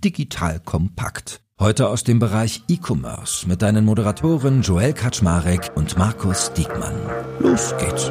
Digital Kompakt. Heute aus dem Bereich E-Commerce mit deinen Moderatoren Joel Kaczmarek und Markus Diekmann. Los geht's.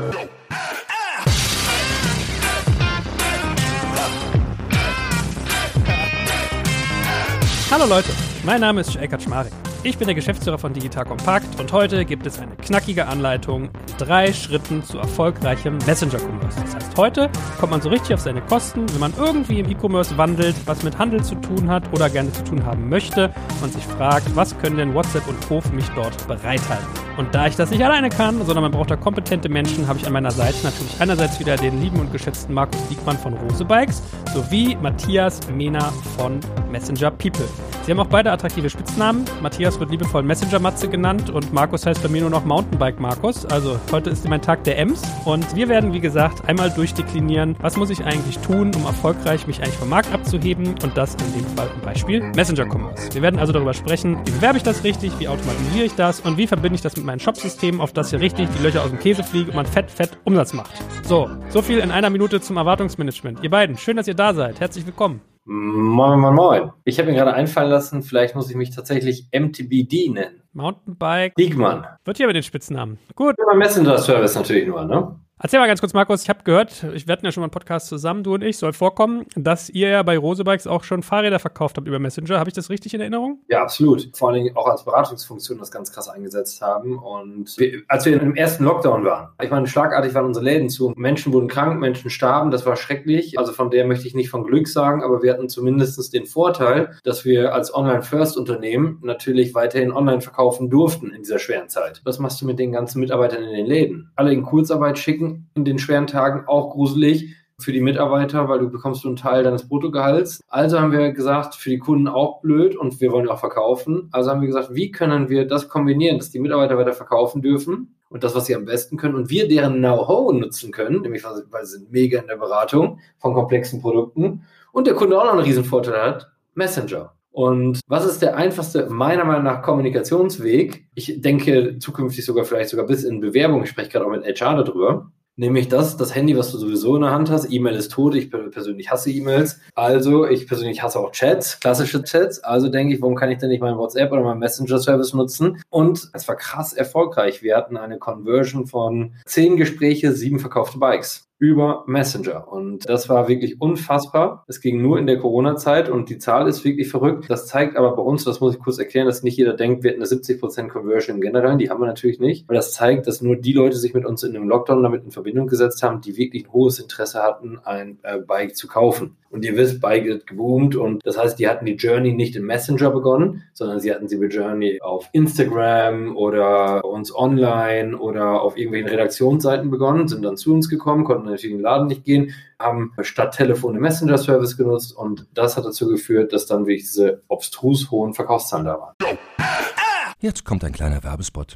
Hallo Leute, mein Name ist Joel Kaczmarek. Ich bin der Geschäftsführer von Digital Compact und heute gibt es eine knackige Anleitung in drei Schritten zu erfolgreichem Messenger-Commerce. Das heißt, heute kommt man so richtig auf seine Kosten, wenn man irgendwie im E-Commerce wandelt, was mit Handel zu tun hat oder gerne zu tun haben möchte und sich fragt, was können denn WhatsApp und Co. für mich dort bereithalten. Und da ich das nicht alleine kann, sondern man braucht da kompetente Menschen, habe ich an meiner Seite natürlich einerseits wieder den lieben und geschätzten Markus Diekmann von Rose Bikes sowie Matthias Mehner von Messenger People. Sie haben auch beide attraktive Spitznamen. Matthias wird liebevoll Messenger Matze genannt und Markus heißt bei mir nur noch Mountainbike Markus. Also heute ist mein Tag der Ems und wir werden, wie gesagt, einmal durchdeklinieren, was muss ich eigentlich tun, um erfolgreich mich eigentlich vom Markt abzuheben und das in dem Fall im Beispiel Messenger Commerce. Wir werden also darüber sprechen, wie bewerbe ich das richtig, wie automatisiere ich das und wie verbinde ich das mit meinem Shopsystem, auf das hier richtig die Löcher aus dem Käse fliegen und man fett, fett Umsatz macht. So, so viel in einer Minute zum Erwartungsmanagement. Ihr beiden, schön, dass ihr da seid. Herzlich willkommen. Moin, moin, moin. Ich habe mir gerade einfallen lassen, vielleicht muss ich mich tatsächlich MTBD nennen. Mountainbike. Diegmann. Wird hier mit den Spitznamen. Gut. Ja, Messenger-Service natürlich nur, ne? Erzähl mal ganz kurz, Markus. Ich habe gehört, ich wir ja schon mal einen Podcast zusammen, du und ich, soll vorkommen, dass ihr ja bei Rosebikes auch schon Fahrräder verkauft habt über Messenger. Habe ich das richtig in Erinnerung? Ja, absolut. Vor allen Dingen auch als Beratungsfunktion das ganz krass eingesetzt haben. Und wir, als wir im ersten Lockdown waren, ich meine, schlagartig waren unsere Läden zu. Menschen wurden krank, Menschen starben, das war schrecklich. Also von der möchte ich nicht von Glück sagen, aber wir hatten zumindest den Vorteil, dass wir als Online-First-Unternehmen natürlich weiterhin online verkaufen durften in dieser schweren Zeit. Was machst du mit den ganzen Mitarbeitern in den Läden? Alle in Kurzarbeit schicken, in den schweren Tagen auch gruselig für die Mitarbeiter, weil du bekommst einen Teil deines Bruttogehalts. Also haben wir gesagt, für die Kunden auch blöd und wir wollen auch verkaufen. Also haben wir gesagt, wie können wir das kombinieren, dass die Mitarbeiter weiter verkaufen dürfen und das, was sie am besten können und wir deren Know-how nutzen können, nämlich weil sie sind mega in der Beratung von komplexen Produkten und der Kunde auch noch einen riesen Vorteil hat, Messenger. Und was ist der einfachste, meiner Meinung nach, Kommunikationsweg? Ich denke zukünftig sogar vielleicht sogar bis in Bewerbung, ich spreche gerade auch mit HR darüber, Nämlich das, das Handy, was du sowieso in der Hand hast. E-Mail ist tot. Ich persönlich hasse E-Mails. Also, ich persönlich hasse auch Chats, klassische Chats. Also denke ich, warum kann ich denn nicht meinen WhatsApp oder meinen Messenger-Service nutzen? Und es war krass erfolgreich. Wir hatten eine Conversion von zehn Gespräche, sieben verkaufte Bikes über Messenger. Und das war wirklich unfassbar. Es ging nur in der Corona-Zeit und die Zahl ist wirklich verrückt. Das zeigt aber bei uns, das muss ich kurz erklären, dass nicht jeder denkt, wir hätten eine 70% Conversion im Generellen. Die haben wir natürlich nicht. Aber das zeigt, dass nur die Leute sich mit uns in einem Lockdown damit in Verbindung gesetzt haben, die wirklich ein hohes Interesse hatten, ein äh, Bike zu kaufen. Und ihr wisst, Bike hat geboomt und das heißt, die hatten die Journey nicht im Messenger begonnen, sondern sie hatten sie mit Journey auf Instagram oder uns online oder auf irgendwelchen Redaktionsseiten begonnen, sind dann zu uns gekommen, konnten natürlich in den Laden nicht gehen, haben statt Telefon den Messenger-Service genutzt und das hat dazu geführt, dass dann wirklich diese obstrus hohen Verkaufszahlen da waren. Jetzt kommt ein kleiner Werbespot.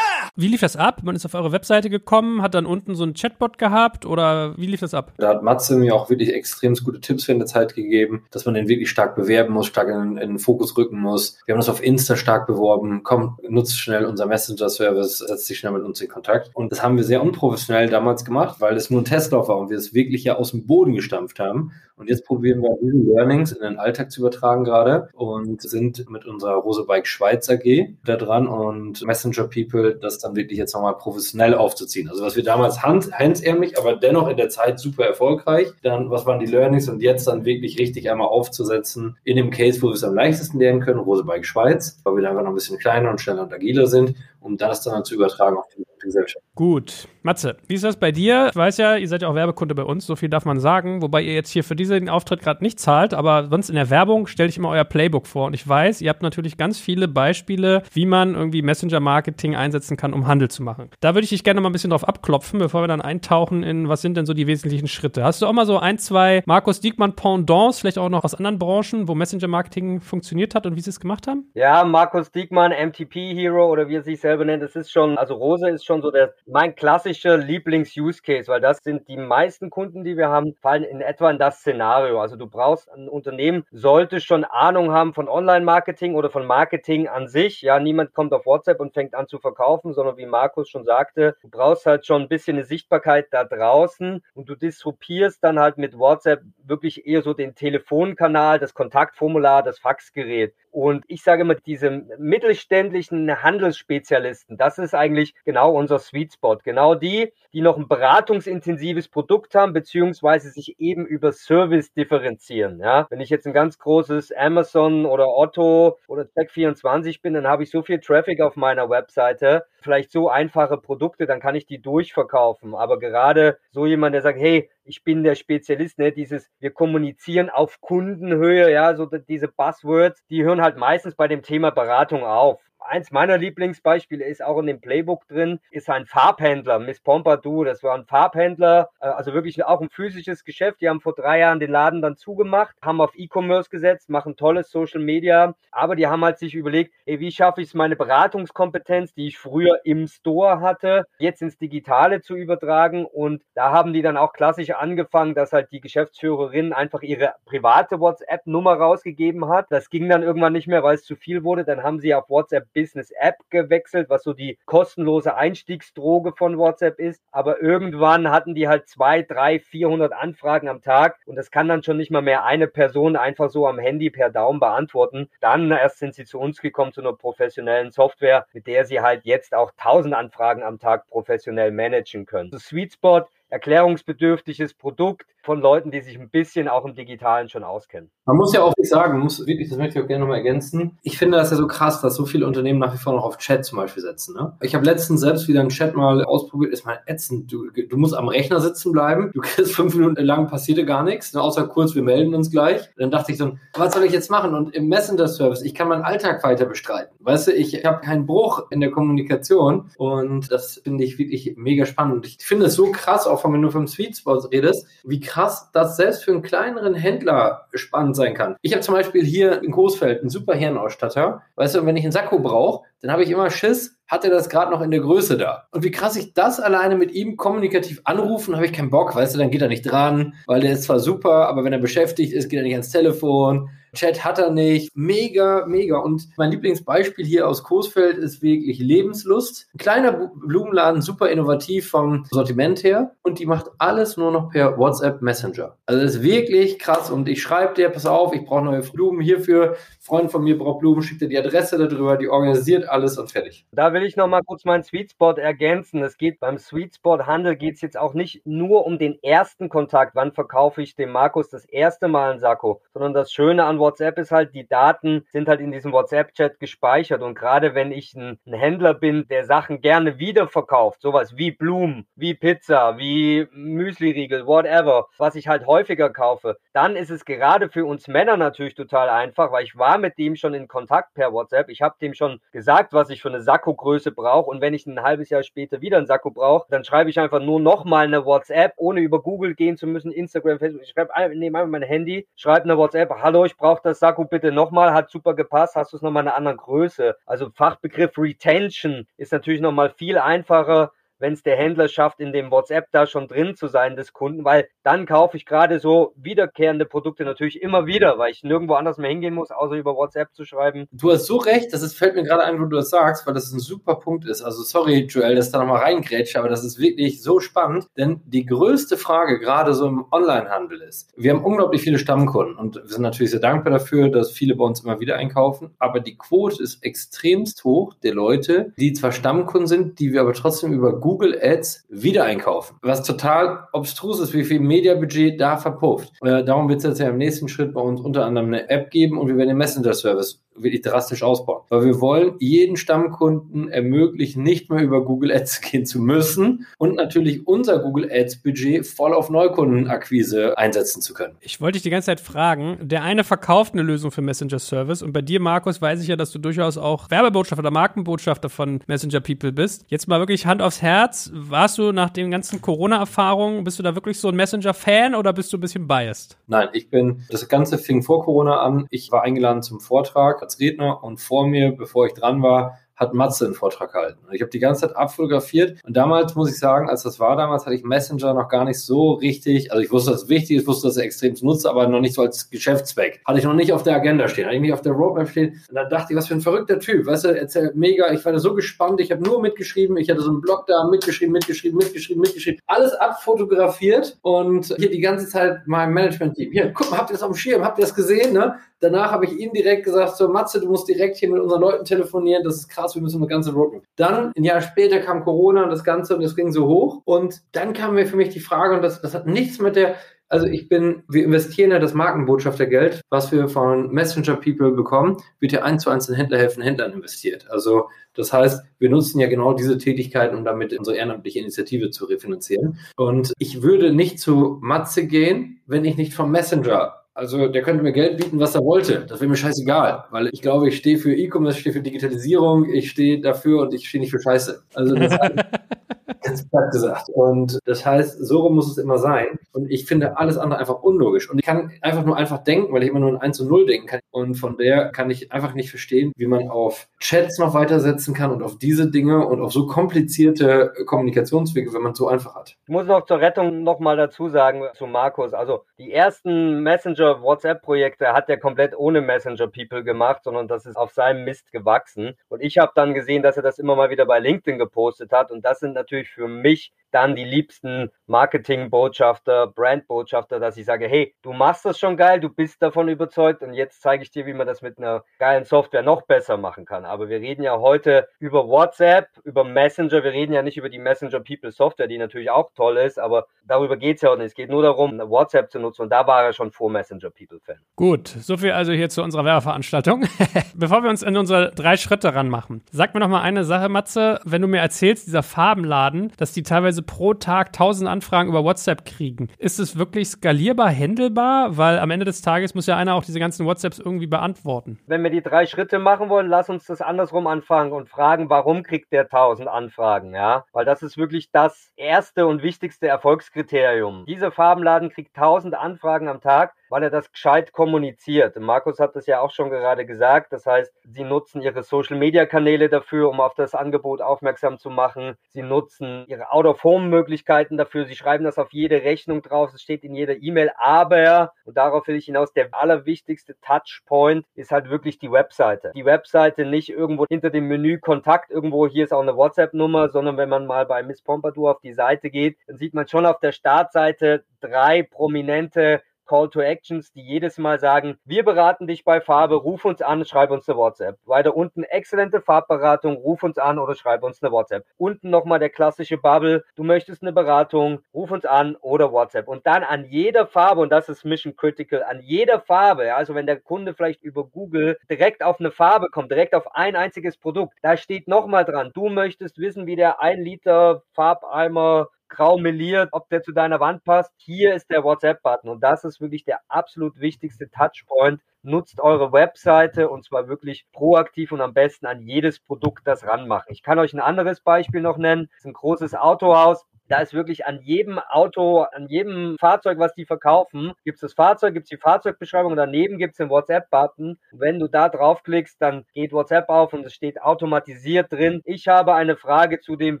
Wie lief das ab? Man ist auf eure Webseite gekommen, hat dann unten so einen Chatbot gehabt oder wie lief das ab? Da hat Matze mir auch wirklich extrem gute Tipps für eine Zeit gegeben, dass man den wirklich stark bewerben muss, stark in, in den Fokus rücken muss. Wir haben das auf Insta stark beworben. Komm, nutzt schnell unser Messenger-Service, setzt dich schnell mit uns in Kontakt. Und das haben wir sehr unprofessionell damals gemacht, weil es nur ein Testlauf war und wir es wirklich ja aus dem Boden gestampft haben. Und jetzt probieren wir diese Learnings in den Alltag zu übertragen gerade und sind mit unserer Rosebike Schweiz AG da dran und Messenger People das dann wirklich jetzt nochmal professionell aufzuziehen. Also was wir damals hand, hemdsärmlich, aber dennoch in der Zeit super erfolgreich. Dann, was waren die Learnings und jetzt dann wirklich richtig einmal aufzusetzen in dem Case, wo wir es am leichtesten lernen können, Rosebike Schweiz, weil wir da einfach noch ein bisschen kleiner und schneller und agiler sind, um das dann zu übertragen auf Gesellschaft. Gut. Matze, wie ist das bei dir? Ich weiß ja, ihr seid ja auch Werbekunde bei uns, so viel darf man sagen, wobei ihr jetzt hier für diesen Auftritt gerade nicht zahlt, aber sonst in der Werbung stelle ich immer euer Playbook vor und ich weiß, ihr habt natürlich ganz viele Beispiele, wie man irgendwie Messenger-Marketing einsetzen kann, um Handel zu machen. Da würde ich dich gerne mal ein bisschen drauf abklopfen, bevor wir dann eintauchen in, was sind denn so die wesentlichen Schritte. Hast du auch mal so ein, zwei Markus Diekmann Pendants, vielleicht auch noch aus anderen Branchen, wo Messenger-Marketing funktioniert hat und wie sie es gemacht haben? Ja, Markus Diekmann, MTP-Hero oder wie er sich selber nennt, das ist schon, also Rose ist schon so der, mein klassischer Lieblings-Use-Case, weil das sind die meisten Kunden, die wir haben, fallen in etwa in das Szenario. Also du brauchst ein Unternehmen, sollte schon Ahnung haben von Online-Marketing oder von Marketing an sich. Ja, niemand kommt auf WhatsApp und fängt an zu verkaufen, sondern wie Markus schon sagte, du brauchst halt schon ein bisschen eine Sichtbarkeit da draußen und du disrupierst dann halt mit WhatsApp wirklich eher so den Telefonkanal, das Kontaktformular, das Faxgerät. Und ich sage immer, diese mittelständischen Handelsspezialisten, das ist eigentlich genau unser Sweet Spot. Genau die, die noch ein beratungsintensives Produkt haben, beziehungsweise sich eben über Service differenzieren. Ja, wenn ich jetzt ein ganz großes Amazon oder Otto oder Tech24 bin, dann habe ich so viel Traffic auf meiner Webseite, vielleicht so einfache Produkte, dann kann ich die durchverkaufen. Aber gerade so jemand, der sagt, hey, ich bin der Spezialist, ne, dieses, wir kommunizieren auf Kundenhöhe, ja, so diese Buzzwords, die hören halt meistens bei dem Thema Beratung auf eins meiner Lieblingsbeispiele ist auch in dem Playbook drin, ist ein Farbhändler, Miss Pompadour. Das war ein Farbhändler, äh, also wirklich auch ein physisches Geschäft. Die haben vor drei Jahren den Laden dann zugemacht, haben auf E-Commerce gesetzt, machen tolles Social Media, aber die haben halt sich überlegt, ey, wie schaffe ich es, meine Beratungskompetenz, die ich früher im Store hatte, jetzt ins Digitale zu übertragen. Und da haben die dann auch klassisch angefangen, dass halt die Geschäftsführerin einfach ihre private WhatsApp-Nummer rausgegeben hat. Das ging dann irgendwann nicht mehr, weil es zu viel wurde. Dann haben sie auf WhatsApp Business App gewechselt, was so die kostenlose Einstiegsdroge von WhatsApp ist. Aber irgendwann hatten die halt zwei, drei, 400 Anfragen am Tag und das kann dann schon nicht mal mehr eine Person einfach so am Handy per Daumen beantworten. Dann erst sind sie zu uns gekommen zu einer professionellen Software, mit der sie halt jetzt auch 1000 Anfragen am Tag professionell managen können. Das Sweet Spot erklärungsbedürftiges Produkt von Leuten, die sich ein bisschen auch im Digitalen schon auskennen. Man muss ja auch nicht sagen, muss wirklich, das möchte ich auch gerne nochmal ergänzen. Ich finde das ja so krass, dass so viele Unternehmen nach wie vor noch auf Chat zum Beispiel setzen. Ne? Ich habe letztens selbst wieder einen Chat mal ausprobiert, ist mal ätzend. Du, du musst am Rechner sitzen bleiben, du kriegst fünf Minuten lang passierte gar nichts, ne? außer kurz, wir melden uns gleich. Dann dachte ich so, was soll ich jetzt machen? Und im Messenger-Service, ich kann meinen Alltag weiter bestreiten. Weißt du, ich habe keinen Bruch in der Kommunikation und das finde ich wirklich mega spannend. Ich finde es so krass, auch wenn du vom Sweet Spot redest, wie krass das selbst für einen kleineren Händler spannend sein kann. Ich habe zum Beispiel hier in Coesfeld einen super Hirnausstatter. Weißt du, wenn ich einen Sakko brauche, dann habe ich immer Schiss, hat er das gerade noch in der Größe da? Und wie krass ich das alleine mit ihm kommunikativ anrufen, habe ich keinen Bock, weißt du, dann geht er nicht dran, weil der ist zwar super, aber wenn er beschäftigt ist, geht er nicht ans Telefon. Chat hat er nicht. Mega, mega. Und mein Lieblingsbeispiel hier aus Coesfeld ist wirklich Lebenslust. Ein kleiner Blumenladen, super innovativ vom Sortiment her. Und die macht alles nur noch per WhatsApp Messenger. Also das ist wirklich krass. Und ich schreibe dir, pass auf, ich brauche neue Blumen hierfür. Freund von mir braucht Blumen, schickt dir die Adresse darüber, die organisiert alles und fertig. Da will ich nochmal kurz meinen Sweet Spot ergänzen. Es geht beim Sweet Spot Handel geht es jetzt auch nicht nur um den ersten Kontakt. Wann verkaufe ich dem Markus das erste Mal ein Sakko? Sondern das Schöne an WhatsApp ist halt, die Daten sind halt in diesem WhatsApp-Chat gespeichert. Und gerade wenn ich ein, ein, Händler bin, der Sachen gerne wiederverkauft, sowas wie Blumen, wie Pizza, wie Müsli-Riegel, whatever, was ich halt häufiger kaufe, dann ist es gerade für uns Männer natürlich total einfach, weil ich war mit dem schon in Kontakt per WhatsApp. Ich habe dem schon gesagt, was ich für eine sakko Sakko-Größe brauche und wenn ich ein halbes Jahr später wieder ein Sakko brauche, dann schreibe ich einfach nur nochmal eine WhatsApp, ohne über Google gehen zu müssen, Instagram, Facebook. Ich schreibe, nehme einfach mein Handy, schreibe eine WhatsApp, hallo, ich brauche das Sakko bitte nochmal, hat super gepasst, hast du es nochmal in einer anderen Größe. Also Fachbegriff Retention ist natürlich nochmal viel einfacher wenn es der Händler schafft, in dem WhatsApp da schon drin zu sein des Kunden, weil dann kaufe ich gerade so wiederkehrende Produkte natürlich immer wieder, weil ich nirgendwo anders mehr hingehen muss, außer über WhatsApp zu schreiben. Du hast so recht, das ist, fällt mir gerade ein, wo du das sagst, weil das ein super Punkt ist. Also sorry, Joel, dass da nochmal reingrätsche, aber das ist wirklich so spannend, denn die größte Frage gerade so im Onlinehandel ist, wir haben unglaublich viele Stammkunden und wir sind natürlich sehr dankbar dafür, dass viele bei uns immer wieder einkaufen, aber die Quote ist extremst hoch der Leute, die zwar Stammkunden sind, die wir aber trotzdem über Google Google Ads wieder einkaufen. Was total obstrus ist, wie viel Mediabudget da verpufft. Äh, darum wird es jetzt ja im nächsten Schritt bei uns unter anderem eine App geben und wir werden den Messenger-Service wirklich drastisch ausbauen. Weil wir wollen jeden Stammkunden ermöglichen, nicht mehr über Google Ads gehen zu müssen und natürlich unser Google Ads Budget voll auf Neukundenakquise einsetzen zu können. Ich wollte dich die ganze Zeit fragen, der eine verkauft eine Lösung für Messenger Service und bei dir, Markus, weiß ich ja, dass du durchaus auch Werbebotschafter oder Markenbotschafter von Messenger People bist. Jetzt mal wirklich Hand aufs Herz, warst du nach den ganzen Corona-Erfahrungen, bist du da wirklich so ein Messenger-Fan oder bist du ein bisschen biased? Nein, ich bin, das Ganze fing vor Corona an. Ich war eingeladen zum Vortrag als Redner und vor mir, bevor ich dran war, hat Matze einen Vortrag gehalten. Ich habe die ganze Zeit abfotografiert und damals muss ich sagen, als das war damals, hatte ich Messenger noch gar nicht so richtig, also ich wusste, dass es wichtig ist, wusste, dass er extrem nutzt, aber noch nicht so als Geschäftszweck. Hatte ich noch nicht auf der Agenda stehen, hatte ich nicht auf der Roadmap stehen. Und dann dachte ich, was für ein verrückter Typ, weißt du, erzählt mega, ich war da so gespannt, ich habe nur mitgeschrieben, ich hatte so einen Blog da, mitgeschrieben, mitgeschrieben, mitgeschrieben, mitgeschrieben, alles abfotografiert und hier die ganze Zeit mein Management-Team, hier, guck mal, habt ihr das auf dem Schirm, habt ihr das gesehen, ne? Danach habe ich ihm direkt gesagt, so Matze, du musst direkt hier mit unseren Leuten telefonieren, das ist krass, wir müssen eine ganze Roadmap. Dann, ein Jahr später kam Corona und das Ganze und es ging so hoch und dann kam mir für mich die Frage und das, das hat nichts mit der, also ich bin, wir investieren ja das Markenbotschaftergeld, was wir von Messenger People bekommen, wird ja eins zu eins in Händler helfen, Händlern investiert. Also das heißt, wir nutzen ja genau diese Tätigkeiten, um damit unsere ehrenamtliche Initiative zu refinanzieren. Und ich würde nicht zu Matze gehen, wenn ich nicht vom Messenger also der könnte mir Geld bieten, was er wollte. Das wäre mir scheißegal, weil ich glaube, ich stehe für E-Commerce, ich stehe für Digitalisierung, ich stehe dafür und ich stehe nicht für Scheiße. Also das ganz platt gesagt. Und das heißt, so muss es immer sein. Und ich finde alles andere einfach unlogisch. Und ich kann einfach nur einfach denken, weil ich immer nur in 1 und 0 denken kann. Und von der kann ich einfach nicht verstehen, wie man auf Chats noch weitersetzen kann und auf diese Dinge und auf so komplizierte Kommunikationswege, wenn man es so einfach hat. Ich muss noch zur Rettung nochmal dazu sagen zu Markus. Also die ersten Messenger-WhatsApp-Projekte hat er komplett ohne Messenger-People gemacht, sondern das ist auf seinem Mist gewachsen. Und ich habe dann gesehen, dass er das immer mal wieder bei LinkedIn gepostet hat. Und das sind natürlich für mich dann die liebsten Marketing-Botschafter, Brand-Botschafter, dass ich sage, hey, du machst das schon geil, du bist davon überzeugt und jetzt zeige ich dir, wie man das mit einer geilen Software noch besser machen kann. Aber wir reden ja heute über WhatsApp, über Messenger, wir reden ja nicht über die Messenger People Software, die natürlich auch toll ist, aber darüber geht es ja auch nicht. Es geht nur darum, WhatsApp zu nutzen und da war er schon vor Messenger People Fan. Gut, soviel also hier zu unserer Werbeveranstaltung. Bevor wir uns in unsere drei Schritte ranmachen, sag mir noch mal eine Sache, Matze, wenn du mir erzählst, dieser Farbenladen, dass die teilweise pro Tag 1000 Anfragen über WhatsApp kriegen. Ist es wirklich skalierbar, händelbar? Weil am Ende des Tages muss ja einer auch diese ganzen WhatsApps irgendwie beantworten. Wenn wir die drei Schritte machen wollen, lass uns das andersrum anfangen und fragen, warum kriegt der 1000 Anfragen, ja? Weil das ist wirklich das erste und wichtigste Erfolgskriterium. Dieser Farbenladen kriegt 1000 Anfragen am Tag weil er das gescheit kommuniziert. Markus hat das ja auch schon gerade gesagt. Das heißt, sie nutzen ihre Social-Media-Kanäle dafür, um auf das Angebot aufmerksam zu machen. Sie nutzen ihre Out-of-Home-Möglichkeiten dafür. Sie schreiben das auf jede Rechnung drauf. Es steht in jeder E-Mail. Aber, und darauf will ich hinaus, der allerwichtigste Touchpoint ist halt wirklich die Webseite. Die Webseite nicht irgendwo hinter dem Menü Kontakt, irgendwo hier ist auch eine WhatsApp-Nummer, sondern wenn man mal bei Miss Pompadour auf die Seite geht, dann sieht man schon auf der Startseite drei prominente Call to Actions, die jedes Mal sagen, wir beraten dich bei Farbe, ruf uns an, schreib uns eine WhatsApp. Weiter unten exzellente Farbberatung, ruf uns an oder schreib uns eine WhatsApp. Unten nochmal der klassische Bubble, du möchtest eine Beratung, ruf uns an oder WhatsApp. Und dann an jeder Farbe, und das ist Mission Critical, an jeder Farbe, also wenn der Kunde vielleicht über Google direkt auf eine Farbe kommt, direkt auf ein einziges Produkt, da steht nochmal dran, du möchtest wissen, wie der 1 Liter Farbeimer grau meliert, ob der zu deiner Wand passt. Hier ist der WhatsApp-Button und das ist wirklich der absolut wichtigste Touchpoint nutzt eure Webseite und zwar wirklich proaktiv und am besten an jedes Produkt das ranmachen. Ich kann euch ein anderes Beispiel noch nennen. Das ist ein großes Autohaus. Da ist wirklich an jedem Auto, an jedem Fahrzeug, was die verkaufen, gibt es das Fahrzeug, gibt es die Fahrzeugbeschreibung, daneben gibt es den WhatsApp-Button. Wenn du da draufklickst, dann geht WhatsApp auf und es steht automatisiert drin. Ich habe eine Frage zu dem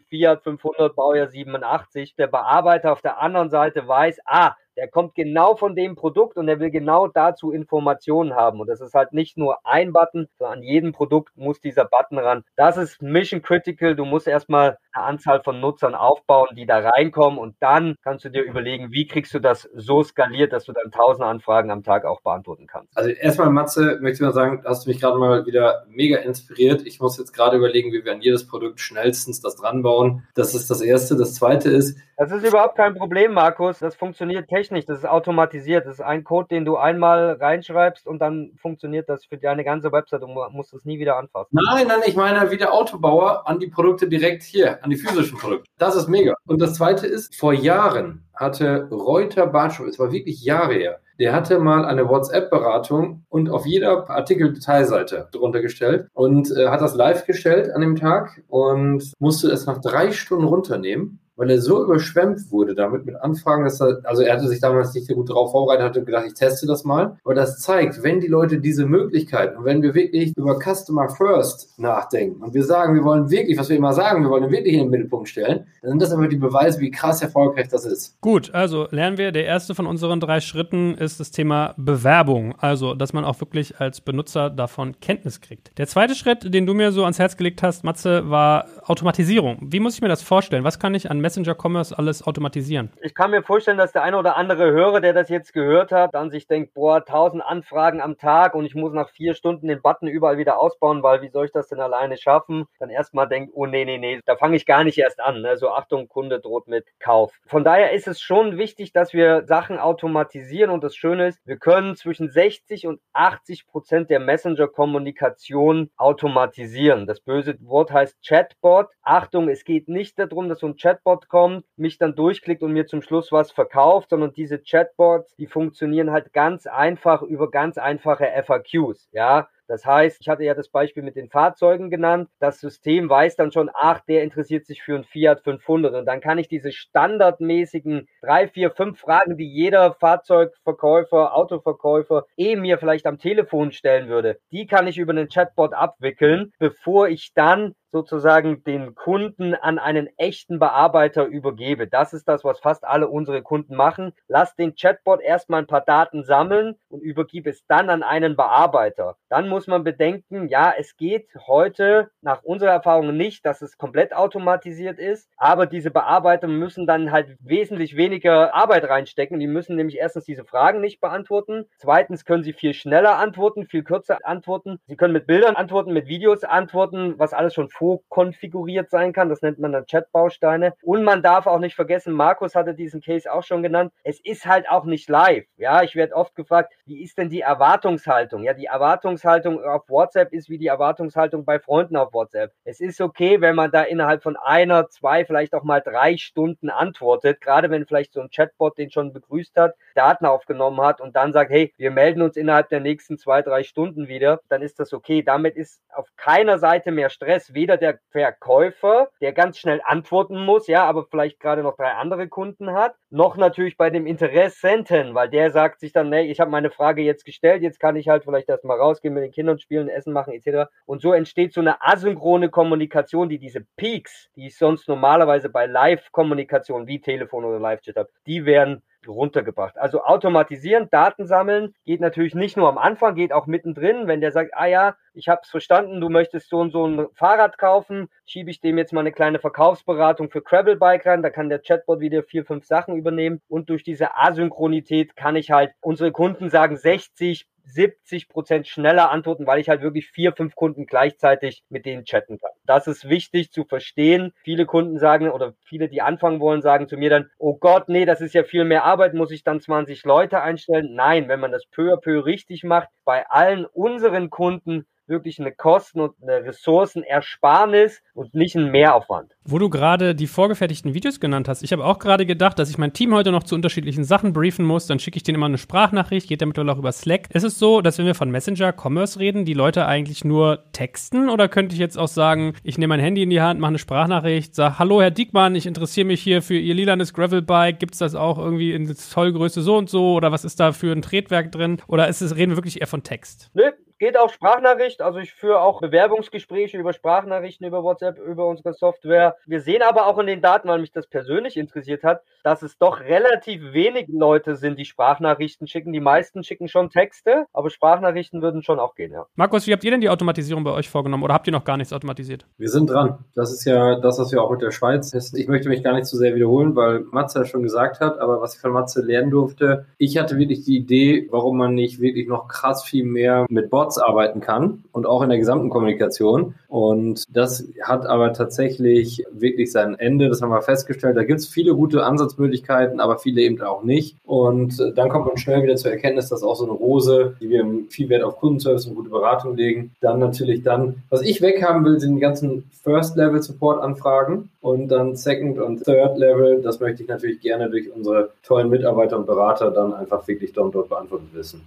Fiat 500 Baujahr 87. Der Bearbeiter auf der anderen Seite weiß, ah, der kommt genau von dem Produkt und der will genau dazu Informationen haben. Und das ist halt nicht nur ein Button, sondern an jedem Produkt muss dieser Button ran. Das ist Mission Critical. Du musst erstmal eine Anzahl von Nutzern aufbauen, die da reinkommen und dann kannst du dir überlegen, wie kriegst du das so skaliert, dass du dann tausend Anfragen am Tag auch beantworten kannst. Also erstmal, Matze, möchte ich mal sagen, hast du mich gerade mal wieder mega inspiriert. Ich muss jetzt gerade überlegen, wie wir an jedes Produkt schnellstens das dran bauen. Das ist das Erste. Das Zweite ist... Das ist überhaupt kein Problem, Markus. Das funktioniert technisch. Das ist automatisiert. Das ist ein Code, den du einmal reinschreibst und dann funktioniert das für deine ganze Website und musst es nie wieder anfassen. Nein, nein, ich meine wie der Autobauer an die Produkte direkt hier an die physischen Produkte. Das ist mega. Und das zweite ist, vor Jahren hatte Reuter Bartschuh, es war wirklich Jahre her, der hatte mal eine WhatsApp-Beratung und auf jeder Artikel-Detailseite drunter gestellt und äh, hat das live gestellt an dem Tag und musste es nach drei Stunden runternehmen weil er so überschwemmt wurde damit mit Anfragen, dass er, also er hatte sich damals nicht so gut darauf vorbereitet, hatte gedacht, ich teste das mal. Aber das zeigt, wenn die Leute diese Möglichkeit und wenn wir wirklich über Customer First nachdenken und wir sagen, wir wollen wirklich, was wir immer sagen, wir wollen wirklich in den Mittelpunkt stellen, dann sind das aber die Beweise, wie krass erfolgreich das ist. Gut, also lernen wir, der erste von unseren drei Schritten ist das Thema Bewerbung. Also, dass man auch wirklich als Benutzer davon Kenntnis kriegt. Der zweite Schritt, den du mir so ans Herz gelegt hast, Matze, war Automatisierung. Wie muss ich mir das vorstellen? Was kann ich an Messenger Commerce alles automatisieren? Ich kann mir vorstellen, dass der eine oder andere Hörer, der das jetzt gehört hat, dann sich denkt, boah, 1000 Anfragen am Tag und ich muss nach vier Stunden den Button überall wieder ausbauen, weil wie soll ich das denn alleine schaffen? Dann erstmal denkt, oh nee, nee, nee, da fange ich gar nicht erst an. Also Achtung, Kunde droht mit Kauf. Von daher ist es schon wichtig, dass wir Sachen automatisieren und das Schöne ist, wir können zwischen 60 und 80 Prozent der Messenger-Kommunikation automatisieren. Das böse Wort heißt Chatbot. Achtung, es geht nicht darum, dass so ein Chatbot Chatbot kommt, mich dann durchklickt und mir zum Schluss was verkauft, sondern diese Chatbots, die funktionieren halt ganz einfach über ganz einfache FAQs. Ja, das heißt, ich hatte ja das Beispiel mit den Fahrzeugen genannt. Das System weiß dann schon, ach, der interessiert sich für ein Fiat 500. Und dann kann ich diese standardmäßigen drei, vier, fünf Fragen, die jeder Fahrzeugverkäufer, Autoverkäufer eh mir vielleicht am Telefon stellen würde, die kann ich über einen Chatbot abwickeln, bevor ich dann sozusagen den Kunden an einen echten Bearbeiter übergebe. Das ist das, was fast alle unsere Kunden machen. Lass den Chatbot erstmal ein paar Daten sammeln und übergib es dann an einen Bearbeiter. Dann muss man bedenken, ja, es geht heute nach unserer Erfahrung nicht, dass es komplett automatisiert ist, aber diese Bearbeiter müssen dann halt wesentlich weniger Arbeit reinstecken. Die müssen nämlich erstens diese Fragen nicht beantworten. Zweitens können sie viel schneller antworten, viel kürzer antworten. Sie können mit Bildern antworten, mit Videos antworten, was alles schon vor vorkonfiguriert sein kann. Das nennt man dann Chatbausteine. Und man darf auch nicht vergessen, Markus hatte diesen Case auch schon genannt, es ist halt auch nicht live. Ja, ich werde oft gefragt, wie ist denn die Erwartungshaltung? Ja, die Erwartungshaltung auf WhatsApp ist wie die Erwartungshaltung bei Freunden auf WhatsApp. Es ist okay, wenn man da innerhalb von einer, zwei, vielleicht auch mal drei Stunden antwortet, gerade wenn vielleicht so ein Chatbot den schon begrüßt hat, Daten aufgenommen hat und dann sagt, hey, wir melden uns innerhalb der nächsten zwei, drei Stunden wieder, dann ist das okay. Damit ist auf keiner Seite mehr Stress, weder weder der Verkäufer, der ganz schnell antworten muss, ja, aber vielleicht gerade noch drei andere Kunden hat, noch natürlich bei dem Interessenten, weil der sagt sich dann, nee, ich habe meine Frage jetzt gestellt, jetzt kann ich halt vielleicht erstmal rausgehen mit den Kindern spielen, Essen machen etc. Und so entsteht so eine asynchrone Kommunikation, die diese Peaks, die ich sonst normalerweise bei Live-Kommunikation wie Telefon oder Live-Chat habe, die werden runtergebracht. Also automatisieren, Daten sammeln geht natürlich nicht nur am Anfang, geht auch mittendrin. Wenn der sagt, ah ja, ich habe es verstanden, du möchtest so und so ein Fahrrad kaufen, schiebe ich dem jetzt mal eine kleine Verkaufsberatung für Gravel Bike rein, da kann der Chatbot wieder vier, fünf Sachen übernehmen und durch diese Asynchronität kann ich halt unsere Kunden sagen 60 70 Prozent schneller antworten, weil ich halt wirklich vier, fünf Kunden gleichzeitig mit denen chatten kann. Das ist wichtig zu verstehen. Viele Kunden sagen oder viele, die anfangen wollen, sagen zu mir dann, oh Gott, nee, das ist ja viel mehr Arbeit, muss ich dann 20 Leute einstellen? Nein, wenn man das peu à peu richtig macht, bei allen unseren Kunden wirklich eine Kosten- und eine Ressourcenersparnis und nicht ein Mehraufwand. Wo du gerade die vorgefertigten Videos genannt hast, ich habe auch gerade gedacht, dass ich mein Team heute noch zu unterschiedlichen Sachen briefen muss, dann schicke ich denen immer eine Sprachnachricht, geht damit auch über Slack. Ist es so, dass wenn wir von Messenger Commerce reden, die Leute eigentlich nur texten oder könnte ich jetzt auch sagen, ich nehme mein Handy in die Hand, mache eine Sprachnachricht, sage, hallo Herr Diekmann, ich interessiere mich hier für Ihr lilanes Gravelbike, gibt es das auch irgendwie in Zollgröße so und so oder was ist da für ein Tretwerk drin oder ist es, reden wir wirklich eher von Text? Nö, geht auch Sprachnachricht. Also ich führe auch Bewerbungsgespräche über Sprachnachrichten, über WhatsApp, über unsere Software. Wir sehen aber auch in den Daten, weil mich das persönlich interessiert hat, dass es doch relativ wenig Leute sind, die Sprachnachrichten schicken. Die meisten schicken schon Texte, aber Sprachnachrichten würden schon auch gehen, ja. Markus, wie habt ihr denn die Automatisierung bei euch vorgenommen oder habt ihr noch gar nichts automatisiert? Wir sind dran. Das ist ja das, was wir auch mit der Schweiz testen. Ich möchte mich gar nicht zu sehr wiederholen, weil Matze ja schon gesagt hat, aber was ich von Matze lernen durfte, ich hatte wirklich die Idee, warum man nicht wirklich noch krass viel mehr mit Bots Bots arbeiten kann und auch in der gesamten Kommunikation. Und das hat aber tatsächlich wirklich sein Ende, das haben wir festgestellt. Da gibt es viele gute Ansatzmöglichkeiten, aber viele eben auch nicht. Und dann kommt man schnell wieder zur Erkenntnis, dass auch so eine Rose, die wir viel Wert auf Kundenservice und gute Beratung legen, dann natürlich dann, was ich weghaben will, sind die ganzen First-Level-Support-Anfragen und dann Second- und Third-Level. Das möchte ich natürlich gerne durch unsere tollen Mitarbeiter und Berater dann einfach wirklich dort, dort beantwortet wissen.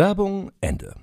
Werbung Ende.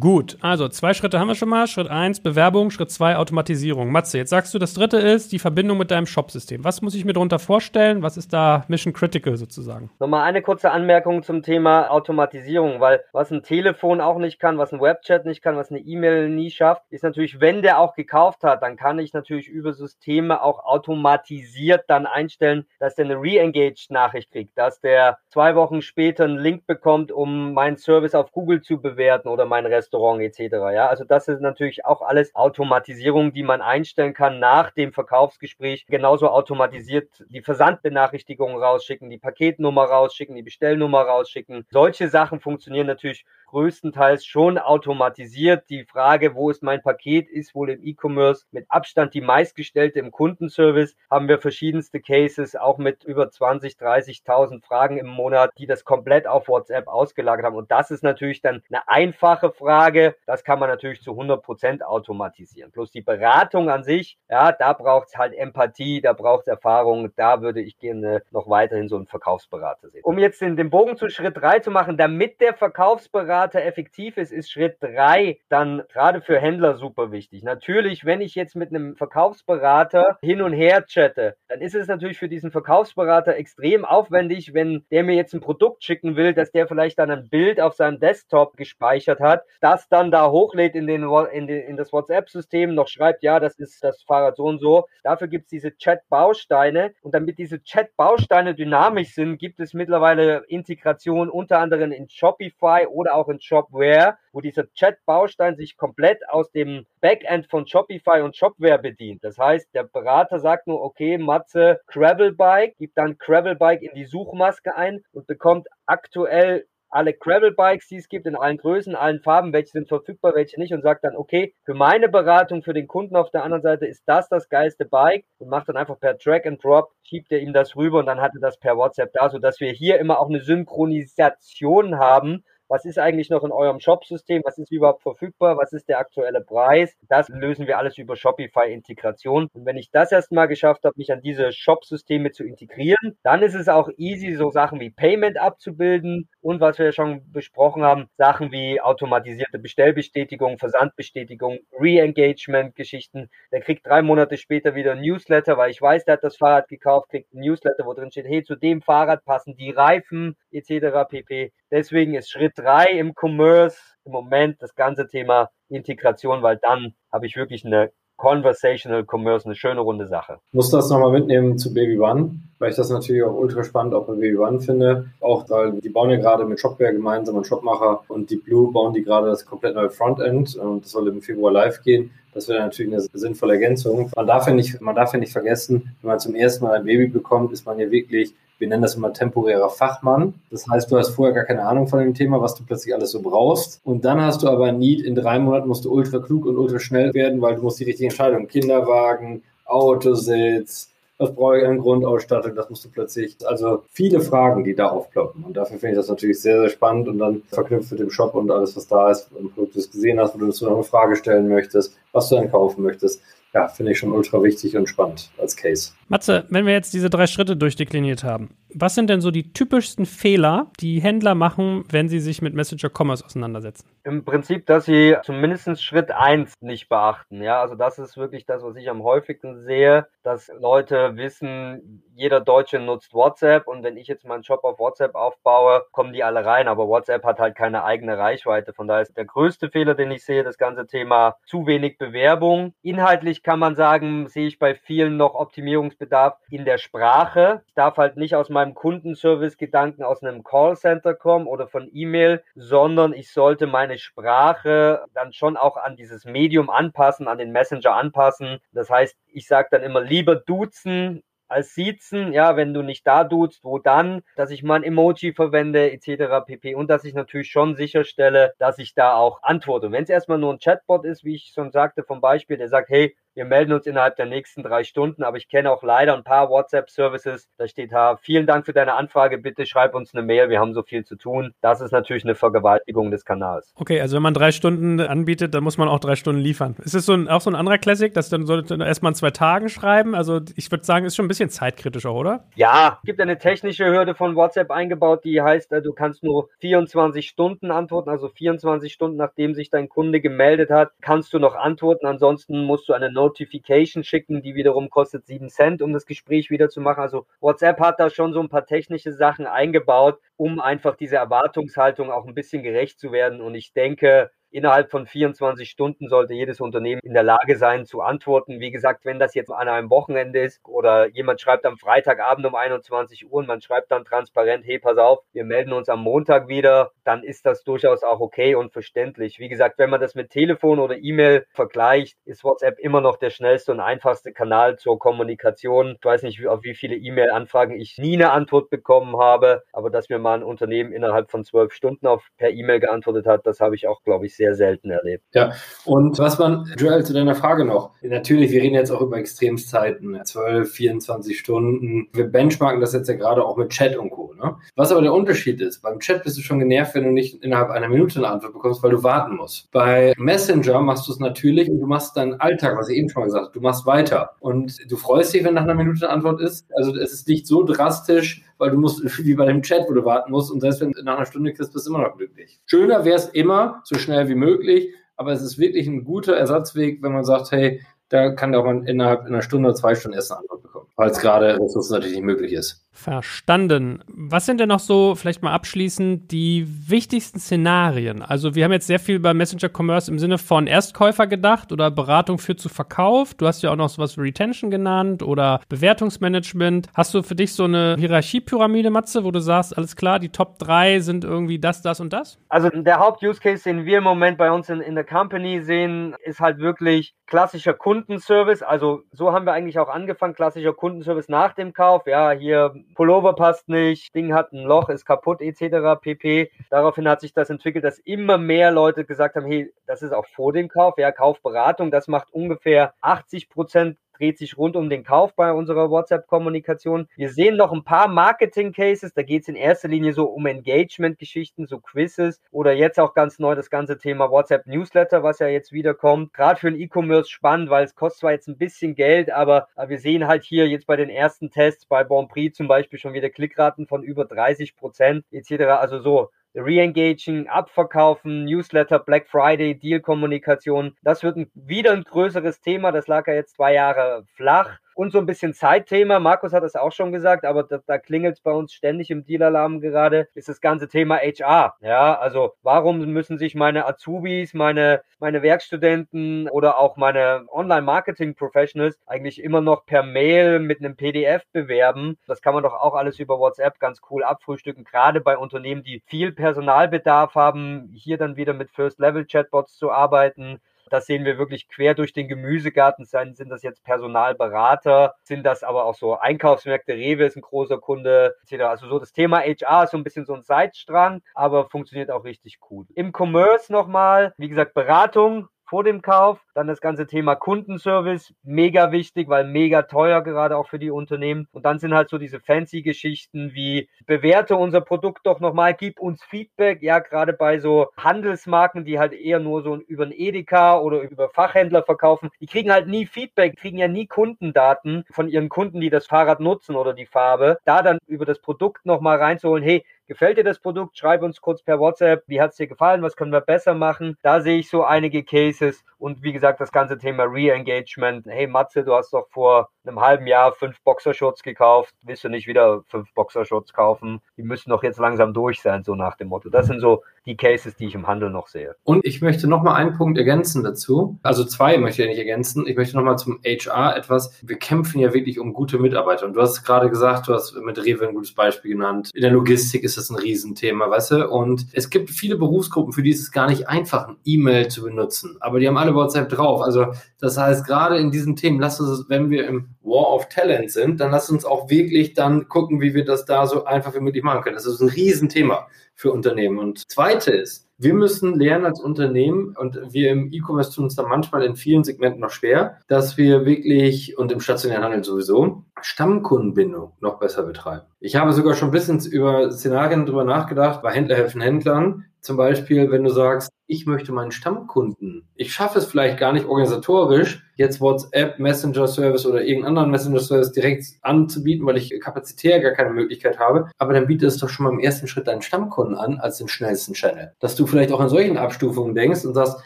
Gut, also zwei Schritte haben wir schon mal. Schritt eins Bewerbung, Schritt zwei Automatisierung. Matze, jetzt sagst du, das dritte ist die Verbindung mit deinem Shop-System. Was muss ich mir darunter vorstellen? Was ist da Mission Critical sozusagen? Nochmal eine kurze Anmerkung zum Thema Automatisierung, weil was ein Telefon auch nicht kann, was ein Webchat nicht kann, was eine E-Mail nie schafft, ist natürlich, wenn der auch gekauft hat, dann kann ich natürlich über Systeme auch automatisiert dann einstellen, dass der eine Re-Engaged-Nachricht kriegt, dass der zwei Wochen später einen Link bekommt, um meinen Service auf Google zu bewerten oder mein Restaurant etc. Ja, also das ist natürlich auch alles Automatisierung, die man einstellen kann nach dem Verkaufsgespräch. Genauso automatisiert die Versandbenachrichtigungen rausschicken, die Paketnummer rausschicken, die Bestellnummer rausschicken. Solche Sachen funktionieren natürlich größtenteils schon automatisiert. Die Frage, wo ist mein Paket, ist wohl im E-Commerce mit Abstand die meistgestellte im Kundenservice. Haben wir verschiedenste Cases, auch mit über 20, 30.000 Fragen im Monat, die das komplett auf WhatsApp ausgelagert haben. Und das ist natürlich dann eine einfache Frage. Das kann man natürlich zu 100 Prozent automatisieren. Plus die Beratung an sich, ja, da braucht es halt Empathie, da braucht es Erfahrung. Da würde ich gerne noch weiterhin so einen Verkaufsberater sehen. Um jetzt den, den Bogen zu Schritt drei zu machen, damit der Verkaufsberater Berater effektiv ist, ist Schritt drei dann gerade für Händler super wichtig. Natürlich, wenn ich jetzt mit einem Verkaufsberater hin und her chatte, dann ist es natürlich für diesen Verkaufsberater extrem aufwendig, wenn der mir jetzt ein Produkt schicken will, dass der vielleicht dann ein Bild auf seinem Desktop gespeichert hat, das dann da hochlädt in, den, in, den, in das WhatsApp-System, noch schreibt, ja, das ist das Fahrrad so und so. Dafür gibt es diese Chat-Bausteine und damit diese Chat-Bausteine dynamisch sind, gibt es mittlerweile Integration unter anderem in Shopify oder auch in Shopware, wo dieser Chat-Baustein sich komplett aus dem Backend von Shopify und Shopware bedient. Das heißt, der Berater sagt nur, okay, Matze, Gravelbike, gibt dann Gravelbike in die Suchmaske ein und bekommt aktuell alle Gravel-Bikes, die es gibt, in allen Größen, allen Farben, welche sind verfügbar, welche nicht und sagt dann, okay, für meine Beratung, für den Kunden auf der anderen Seite ist das das geilste Bike und macht dann einfach per Drag and Drop, schiebt er ihm das rüber und dann hat er das per WhatsApp da, sodass wir hier immer auch eine Synchronisation haben was ist eigentlich noch in eurem Shop-System, was ist überhaupt verfügbar, was ist der aktuelle Preis. Das lösen wir alles über Shopify-Integration. Und wenn ich das erstmal geschafft habe, mich an diese Shop-Systeme zu integrieren, dann ist es auch easy, so Sachen wie Payment abzubilden, und was wir schon besprochen haben, Sachen wie automatisierte Bestellbestätigung, Versandbestätigung, Re-Engagement-Geschichten. Der kriegt drei Monate später wieder ein Newsletter, weil ich weiß, der hat das Fahrrad gekauft, kriegt ein Newsletter, wo drin steht, hey, zu dem Fahrrad passen die Reifen etc. pp. Deswegen ist Schritt drei im Commerce im Moment das ganze Thema Integration, weil dann habe ich wirklich eine Conversational Commerce eine schöne runde Sache. Ich muss das nochmal mitnehmen zu Baby One, weil ich das natürlich auch ultra spannend auch bei Baby One finde. Auch weil die bauen ja gerade mit Shopware gemeinsam einen Shopmacher und die Blue bauen die gerade das komplett neue Frontend und das soll im Februar live gehen. Das wäre natürlich eine sinnvolle Ergänzung. Man darf ja nicht, man darf ja nicht vergessen, wenn man zum ersten Mal ein Baby bekommt, ist man ja wirklich wir nennen das immer temporärer Fachmann. Das heißt, du hast vorher gar keine Ahnung von dem Thema, was du plötzlich alles so brauchst. Und dann hast du aber ein Need, in drei Monaten musst du ultra klug und ultra schnell werden, weil du musst die richtigen Entscheidungen, Kinderwagen, Autositz, was brauche ich an Grundausstattung, das musst du plötzlich, also viele Fragen, die da aufploppen. Und dafür finde ich das natürlich sehr, sehr spannend und dann verknüpft mit dem Shop und alles, was da ist, und du es gesehen hast, wo du noch eine Frage stellen möchtest, was du dann kaufen möchtest ja, finde ich schon ultra wichtig und spannend als Case. Matze, wenn wir jetzt diese drei Schritte durchdekliniert haben, was sind denn so die typischsten Fehler, die Händler machen, wenn sie sich mit Messenger Commerce auseinandersetzen? Im Prinzip, dass sie zumindest Schritt eins nicht beachten. Ja, also das ist wirklich das, was ich am häufigsten sehe, dass Leute wissen, jeder Deutsche nutzt WhatsApp und wenn ich jetzt meinen Shop auf WhatsApp aufbaue, kommen die alle rein, aber WhatsApp hat halt keine eigene Reichweite. Von daher ist der größte Fehler, den ich sehe, das ganze Thema zu wenig Bewerbung. Inhaltlich kann man sagen, sehe ich bei vielen noch Optimierungsbedarf in der Sprache. Ich darf halt nicht aus meinem Kundenservice-Gedanken aus einem Callcenter kommen oder von E-Mail, sondern ich sollte meine Sprache dann schon auch an dieses Medium anpassen, an den Messenger anpassen. Das heißt, ich sage dann immer lieber duzen als Siezen, ja, wenn du nicht da duzt, wo dann, dass ich mal ein Emoji verwende, etc. pp. Und dass ich natürlich schon sicherstelle, dass ich da auch antworte. Wenn es erstmal nur ein Chatbot ist, wie ich schon sagte vom Beispiel, der sagt, hey, wir melden uns innerhalb der nächsten drei Stunden, aber ich kenne auch leider ein paar WhatsApp-Services. Da steht da, vielen Dank für deine Anfrage, bitte schreib uns eine Mail, wir haben so viel zu tun. Das ist natürlich eine Vergewaltigung des Kanals. Okay, also wenn man drei Stunden anbietet, dann muss man auch drei Stunden liefern. Ist es so ein, auch so ein anderer Classic, dass dann sollte erstmal in zwei Tagen schreiben? Also ich würde sagen, ist schon ein bisschen zeitkritischer, oder? Ja, es gibt eine technische Hürde von WhatsApp eingebaut, die heißt, äh, du kannst nur 24 Stunden antworten, also 24 Stunden nachdem sich dein Kunde gemeldet hat, kannst du noch antworten. Ansonsten musst du eine Notification schicken, die wiederum kostet 7 Cent, um das Gespräch wieder zu machen. Also WhatsApp hat da schon so ein paar technische Sachen eingebaut, um einfach diese Erwartungshaltung auch ein bisschen gerecht zu werden. Und ich denke, Innerhalb von 24 Stunden sollte jedes Unternehmen in der Lage sein zu antworten. Wie gesagt, wenn das jetzt an einem Wochenende ist oder jemand schreibt am Freitagabend um 21 Uhr und man schreibt dann transparent, hey, pass auf, wir melden uns am Montag wieder, dann ist das durchaus auch okay und verständlich. Wie gesagt, wenn man das mit Telefon oder E-Mail vergleicht, ist WhatsApp immer noch der schnellste und einfachste Kanal zur Kommunikation. Ich weiß nicht, auf wie viele E-Mail-Anfragen ich nie eine Antwort bekommen habe, aber dass mir mal ein Unternehmen innerhalb von zwölf Stunden auf per E-Mail geantwortet hat, das habe ich auch, glaube ich, sehr sehr selten erlebt. Ja, und was man, Joel, zu deiner Frage noch. Natürlich, wir reden jetzt auch über Extremszeiten, 12, 24 Stunden. Wir benchmarken das jetzt ja gerade auch mit Chat und Co. Ne? Was aber der Unterschied ist, beim Chat bist du schon genervt, wenn du nicht innerhalb einer Minute eine Antwort bekommst, weil du warten musst. Bei Messenger machst du es natürlich und du machst deinen Alltag, was ich eben schon mal gesagt habe, du machst weiter. Und du freust dich, wenn nach einer Minute eine Antwort ist. Also es ist nicht so drastisch, weil du musst, wie bei dem Chat, wo du warten musst, und selbst wenn du nach einer Stunde kriegst, bist du immer noch glücklich. Schöner wäre es immer, so schnell wie möglich, aber es ist wirklich ein guter Ersatzweg, wenn man sagt, hey, da kann auch man innerhalb einer Stunde oder zwei Stunden erst eine Antwort bekommen, weil es gerade Ressourcen natürlich nicht möglich ist. Verstanden. Was sind denn noch so, vielleicht mal abschließend, die wichtigsten Szenarien? Also, wir haben jetzt sehr viel bei Messenger Commerce im Sinne von Erstkäufer gedacht oder Beratung für zu Verkauf. Du hast ja auch noch sowas wie Retention genannt oder Bewertungsmanagement. Hast du für dich so eine Hierarchiepyramide, Matze, wo du sagst, alles klar, die Top 3 sind irgendwie das, das und das? Also, der Haupt-Use-Case, den wir im Moment bei uns in, in der Company sehen, ist halt wirklich klassischer Kundenservice. Also, so haben wir eigentlich auch angefangen, klassischer Kundenservice nach dem Kauf. Ja, hier Pullover passt nicht, Ding hat ein Loch, ist kaputt etc. pp. Daraufhin hat sich das entwickelt, dass immer mehr Leute gesagt haben, hey, das ist auch vor dem Kauf, ja, Kaufberatung, das macht ungefähr 80 Prozent dreht sich rund um den Kauf bei unserer WhatsApp-Kommunikation. Wir sehen noch ein paar Marketing-Cases, da geht es in erster Linie so um Engagement-Geschichten, so Quizzes oder jetzt auch ganz neu das ganze Thema WhatsApp-Newsletter, was ja jetzt wieder kommt. Gerade für den E-Commerce spannend, weil es kostet zwar jetzt ein bisschen Geld, aber wir sehen halt hier jetzt bei den ersten Tests bei Bonprix zum Beispiel schon wieder Klickraten von über 30 Prozent etc. Also so Re-engaging, abverkaufen, Newsletter, Black Friday, Deal-Kommunikation. Das wird ein, wieder ein größeres Thema. Das lag ja jetzt zwei Jahre flach. Und so ein bisschen Zeitthema, Markus hat es auch schon gesagt, aber da, da klingelt es bei uns ständig im Dealalarm gerade, ist das ganze Thema HR. Ja, also warum müssen sich meine Azubis, meine, meine Werkstudenten oder auch meine Online-Marketing-Professionals eigentlich immer noch per Mail mit einem PDF bewerben? Das kann man doch auch alles über WhatsApp ganz cool abfrühstücken, gerade bei Unternehmen, die viel Personalbedarf haben, hier dann wieder mit First-Level-Chatbots zu arbeiten das sehen wir wirklich quer durch den Gemüsegarten. Sind, das jetzt Personalberater? Sind das aber auch so Einkaufsmärkte? Rewe ist ein großer Kunde. Also so das Thema HR ist so ein bisschen so ein Seitstrang, aber funktioniert auch richtig gut. Im Commerce nochmal, wie gesagt, Beratung vor dem Kauf. Dann das ganze Thema Kundenservice, mega wichtig, weil mega teuer gerade auch für die Unternehmen. Und dann sind halt so diese fancy Geschichten wie bewerte unser Produkt doch nochmal, gib uns Feedback. Ja, gerade bei so Handelsmarken, die halt eher nur so über ein Edeka oder über Fachhändler verkaufen, die kriegen halt nie Feedback, kriegen ja nie Kundendaten von ihren Kunden, die das Fahrrad nutzen oder die Farbe. Da dann über das Produkt nochmal reinzuholen, hey, Gefällt dir das Produkt? Schreib uns kurz per WhatsApp, wie hat es dir gefallen, was können wir besser machen? Da sehe ich so einige Cases und wie gesagt, das ganze Thema Re-Engagement. Hey Matze, du hast doch vor einem halben Jahr fünf Boxershorts gekauft, willst du nicht wieder fünf Boxershorts kaufen? Die müssen doch jetzt langsam durch sein, so nach dem Motto. Das sind so die Cases, die ich im Handel noch sehe. Und ich möchte noch mal einen Punkt ergänzen dazu. Also zwei möchte ich nicht ergänzen. Ich möchte noch mal zum HR etwas. Wir kämpfen ja wirklich um gute Mitarbeiter. Und du hast gerade gesagt, du hast mit Rewe ein gutes Beispiel genannt. In der Logistik ist das ein Riesenthema, weißt du? Und es gibt viele Berufsgruppen, für die ist es gar nicht einfach, ein E-Mail zu benutzen. Aber die haben alle WhatsApp drauf. Also das heißt, gerade in diesen Themen, lass uns, wenn wir im War of Talent sind, dann lass uns auch wirklich dann gucken, wie wir das da so einfach wie möglich machen können. Das ist ein Riesenthema für Unternehmen. Und zweite ist, wir müssen lernen als Unternehmen, und wir im E-Commerce tun uns da manchmal in vielen Segmenten noch schwer, dass wir wirklich, und im stationären Handel sowieso, Stammkundenbindung noch besser betreiben. Ich habe sogar schon ein bisschen über Szenarien darüber nachgedacht, bei Händler helfen Händlern. Zum Beispiel, wenn du sagst, ich möchte meinen Stammkunden, ich schaffe es vielleicht gar nicht organisatorisch, jetzt WhatsApp, Messenger Service oder irgendeinen anderen Messenger Service direkt anzubieten, weil ich kapazitär gar keine Möglichkeit habe. Aber dann bietet es doch schon mal im ersten Schritt deinen Stammkunden an als den schnellsten Channel. Dass du vielleicht auch in solchen Abstufungen denkst und sagst,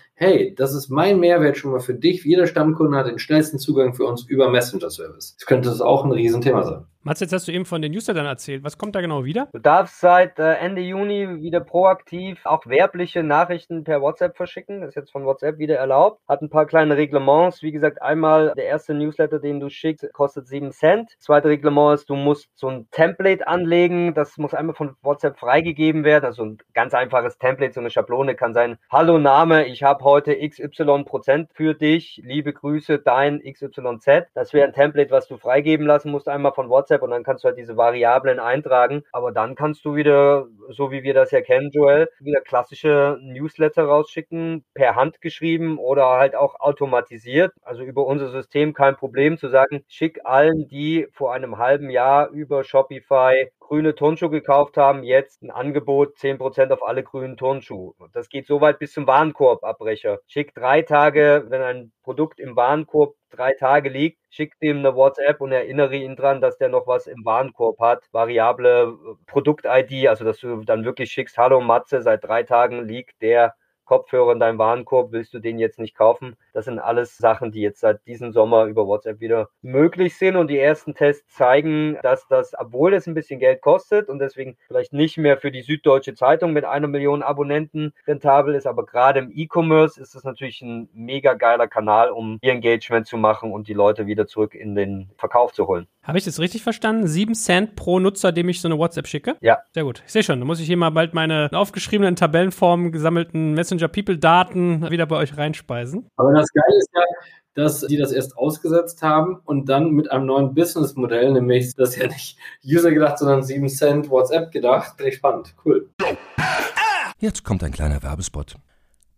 hey, das ist mein Mehrwert schon mal für dich. Jeder Stammkunde hat den schnellsten Zugang für uns über Messenger Service. Das könnte das auch ein Riesenthema sein. Mats, jetzt hast du eben von den Newslettern erzählt. Was kommt da genau wieder? Du darfst seit äh, Ende Juni wieder proaktiv auch werbliche Nachrichten per WhatsApp verschicken. Das ist jetzt von WhatsApp wieder erlaubt. Hat ein paar kleine Reglements. Wie gesagt, einmal der erste Newsletter, den du schickst, kostet 7 Cent. Zweite Reglement ist, du musst so ein Template anlegen. Das muss einmal von WhatsApp freigegeben werden. Also ein ganz einfaches Template, so eine Schablone kann sein. Hallo Name, ich habe heute XY Prozent für dich. Liebe Grüße, dein XYZ. Das wäre ein Template, was du freigeben lassen musst, einmal von WhatsApp und dann kannst du halt diese Variablen eintragen. Aber dann kannst du wieder, so wie wir das ja kennen, Joel, wieder klassische Newsletter rausschicken, per Hand geschrieben oder halt auch automatisiert. Also über unser System kein Problem zu sagen, schick allen, die vor einem halben Jahr über Shopify grüne Turnschuhe gekauft haben, jetzt ein Angebot 10% auf alle grünen Turnschuhe. Das geht so weit bis zum Warenkorbabbrecher. Schick drei Tage, wenn ein Produkt im Warenkorb drei Tage liegt, schick dem eine WhatsApp und erinnere ihn dran, dass der noch was im Warenkorb hat. Variable äh, Produkt-ID, also dass du dann wirklich schickst, hallo Matze, seit drei Tagen liegt der Kopfhörer in deinem Warenkorb, willst du den jetzt nicht kaufen? Das sind alles Sachen, die jetzt seit diesem Sommer über WhatsApp wieder möglich sind und die ersten Tests zeigen, dass das, obwohl es ein bisschen Geld kostet und deswegen vielleicht nicht mehr für die Süddeutsche Zeitung mit einer Million Abonnenten rentabel ist, aber gerade im E-Commerce ist es natürlich ein mega geiler Kanal, um ihr Engagement zu machen und die Leute wieder zurück in den Verkauf zu holen. Habe ich das richtig verstanden? Sieben Cent pro Nutzer, dem ich so eine WhatsApp schicke? Ja. Sehr gut. Ich sehe schon, da muss ich hier mal bald meine aufgeschriebenen Tabellenformen gesammelten Messenger People Daten wieder bei euch reinspeisen. Aber das Geile ist ja, dass die das erst ausgesetzt haben und dann mit einem neuen Businessmodell, nämlich das ist ja nicht User gedacht, sondern 7 Cent WhatsApp gedacht. Finde ich spannend. Cool. Jetzt kommt ein kleiner Werbespot.